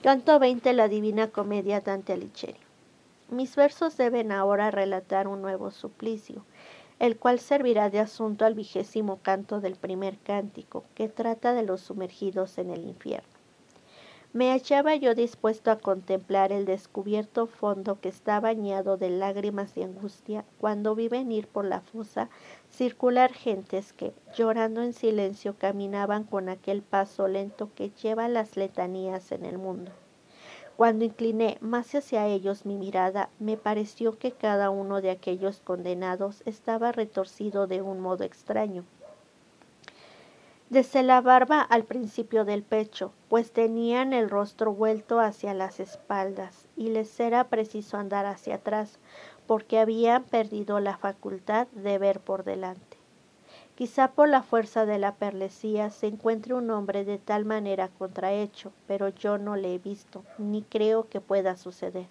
Canto 20 La Divina Comedia Dante Alighieri. Mis versos deben ahora relatar un nuevo suplicio, el cual servirá de asunto al vigésimo canto del primer cántico, que trata de los sumergidos en el infierno. Me hallaba yo dispuesto a contemplar el descubierto fondo que está bañado de lágrimas de angustia cuando vi venir por la fosa circular gentes que, llorando en silencio, caminaban con aquel paso lento que lleva las letanías en el mundo. Cuando incliné más hacia ellos mi mirada, me pareció que cada uno de aquellos condenados estaba retorcido de un modo extraño desde la barba al principio del pecho, pues tenían el rostro vuelto hacia las espaldas y les era preciso andar hacia atrás, porque habían perdido la facultad de ver por delante. Quizá por la fuerza de la perlesía se encuentre un hombre de tal manera contrahecho, pero yo no le he visto, ni creo que pueda suceder.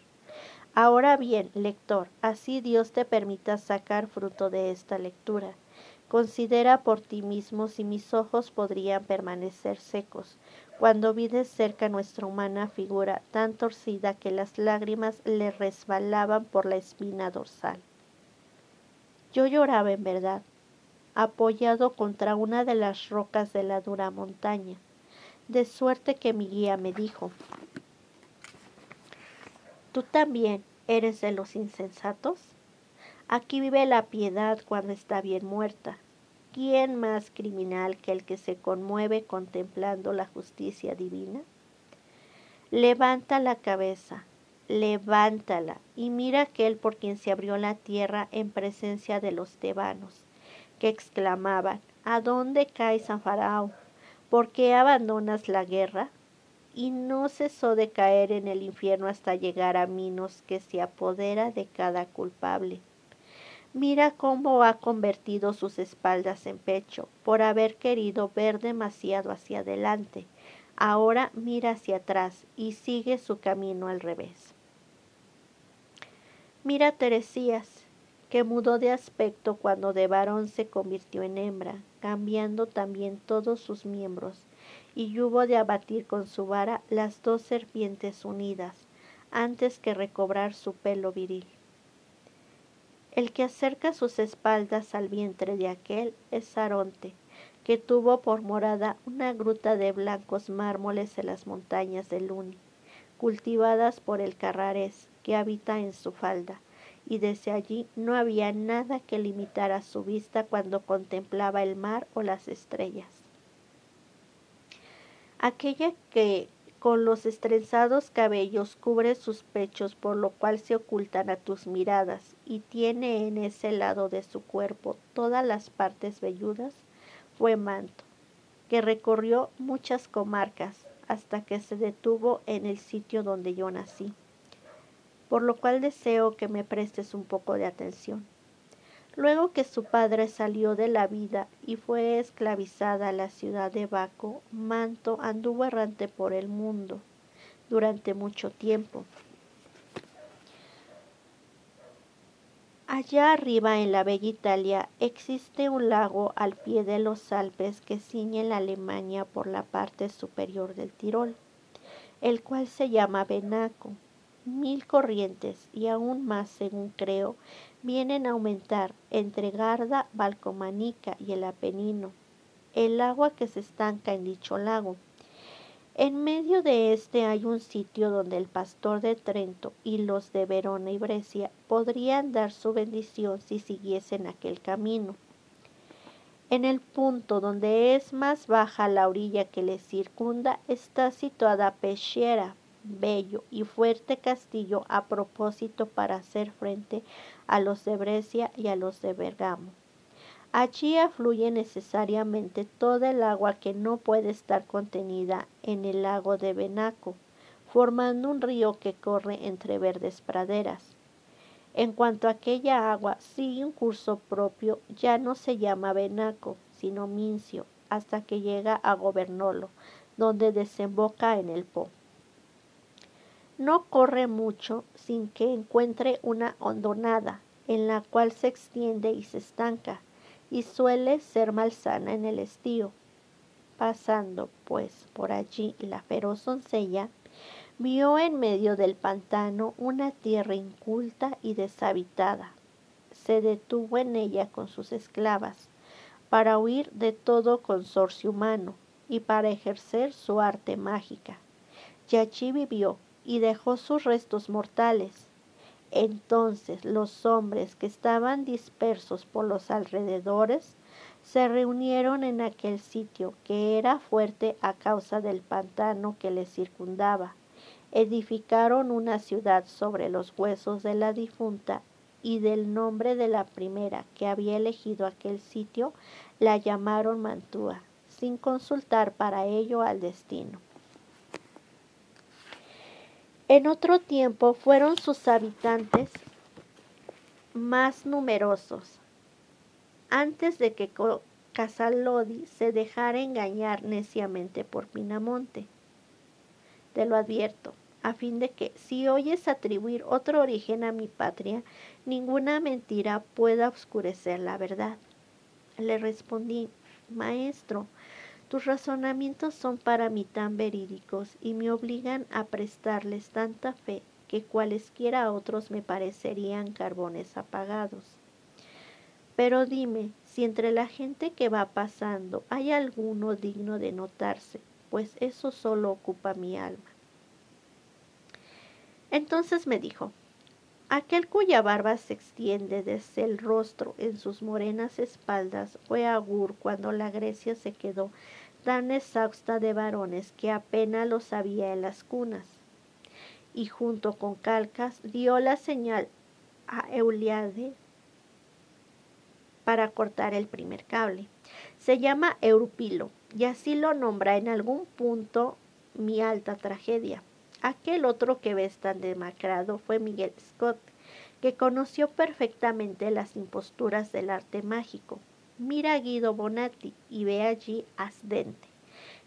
Ahora bien, lector, así Dios te permita sacar fruto de esta lectura Considera por ti mismo si mis ojos podrían permanecer secos cuando vi de cerca nuestra humana figura tan torcida que las lágrimas le resbalaban por la espina dorsal. Yo lloraba en verdad, apoyado contra una de las rocas de la dura montaña, de suerte que mi guía me dijo, ¿Tú también eres de los insensatos? Aquí vive la piedad cuando está bien muerta. ¿Quién más criminal que el que se conmueve contemplando la justicia divina? Levanta la cabeza, levántala y mira aquel por quien se abrió la tierra en presencia de los tebanos, que exclamaban, ¿A dónde cae San Faraón? ¿Por qué abandonas la guerra? Y no cesó de caer en el infierno hasta llegar a Minos, que se apodera de cada culpable. Mira cómo ha convertido sus espaldas en pecho por haber querido ver demasiado hacia adelante. Ahora mira hacia atrás y sigue su camino al revés. Mira Teresías, que mudó de aspecto cuando de varón se convirtió en hembra, cambiando también todos sus miembros, y hubo de abatir con su vara las dos serpientes unidas, antes que recobrar su pelo viril. El que acerca sus espaldas al vientre de aquel es Saronte, que tuvo por morada una gruta de blancos mármoles en las montañas de Luni, cultivadas por el carrarés que habita en su falda, y desde allí no había nada que limitara su vista cuando contemplaba el mar o las estrellas. Aquella que con los estrezados cabellos cubre sus pechos, por lo cual se ocultan a tus miradas, y tiene en ese lado de su cuerpo todas las partes velludas, fue Manto, que recorrió muchas comarcas hasta que se detuvo en el sitio donde yo nací, por lo cual deseo que me prestes un poco de atención. Luego que su padre salió de la vida y fue esclavizada a la ciudad de Baco, Manto anduvo errante por el mundo durante mucho tiempo. Allá arriba en la bella Italia existe un lago al pie de los Alpes que ciñe la Alemania por la parte superior del Tirol, el cual se llama Benaco. Mil corrientes y aún más, según creo, vienen a aumentar entre Garda, Balcomanica y el Apenino, el agua que se estanca en dicho lago. En medio de este hay un sitio donde el pastor de Trento y los de Verona y Brescia podrían dar su bendición si siguiesen aquel camino. En el punto donde es más baja la orilla que le circunda está situada Peschiera, bello y fuerte castillo a propósito para hacer frente a los de Brescia y a los de Bergamo. Allí afluye necesariamente toda el agua que no puede estar contenida en el lago de Benaco, formando un río que corre entre verdes praderas. En cuanto a aquella agua sigue un curso propio, ya no se llama Benaco, sino Mincio, hasta que llega a Gobernolo, donde desemboca en el Po. No corre mucho sin que encuentre una hondonada en la cual se extiende y se estanca y suele ser malsana en el estío. Pasando, pues, por allí la feroz doncella, vio en medio del pantano una tierra inculta y deshabitada. Se detuvo en ella con sus esclavas para huir de todo consorcio humano y para ejercer su arte mágica. Y allí vivió y dejó sus restos mortales. Entonces los hombres que estaban dispersos por los alrededores se reunieron en aquel sitio que era fuerte a causa del pantano que le circundaba. Edificaron una ciudad sobre los huesos de la difunta y del nombre de la primera que había elegido aquel sitio la llamaron Mantua, sin consultar para ello al destino. En otro tiempo fueron sus habitantes más numerosos, antes de que Casalodi se dejara engañar neciamente por Pinamonte. Te lo advierto, a fin de que, si oyes atribuir otro origen a mi patria, ninguna mentira pueda oscurecer la verdad. Le respondí, Maestro, tus razonamientos son para mí tan verídicos y me obligan a prestarles tanta fe que cualesquiera otros me parecerían carbones apagados. Pero dime si entre la gente que va pasando hay alguno digno de notarse, pues eso solo ocupa mi alma. Entonces me dijo, aquel cuya barba se extiende desde el rostro en sus morenas espaldas fue Agur cuando la Grecia se quedó tan exhausta de varones que apenas los había en las cunas. Y junto con Calcas dio la señal a Euliade para cortar el primer cable. Se llama Eurupilo y así lo nombra en algún punto mi alta tragedia. Aquel otro que ves tan demacrado fue Miguel Scott, que conoció perfectamente las imposturas del arte mágico. Mira a Guido Bonatti y ve allí Asdente,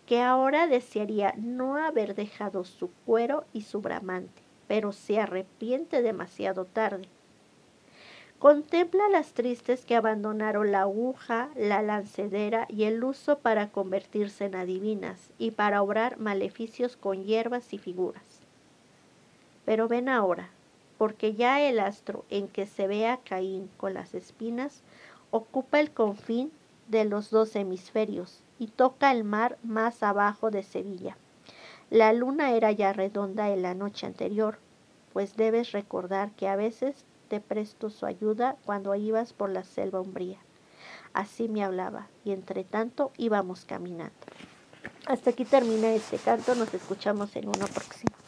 que ahora desearía no haber dejado su cuero y su bramante, pero se arrepiente demasiado tarde. Contempla las tristes que abandonaron la aguja, la lancedera y el uso para convertirse en adivinas y para obrar maleficios con hierbas y figuras. Pero ven ahora, porque ya el astro en que se ve a Caín con las espinas ocupa el confín de los dos hemisferios y toca el mar más abajo de Sevilla. La luna era ya redonda en la noche anterior, pues debes recordar que a veces te presto su ayuda cuando ibas por la selva umbría. Así me hablaba, y entre tanto íbamos caminando. Hasta aquí termina este canto, nos escuchamos en uno próximo.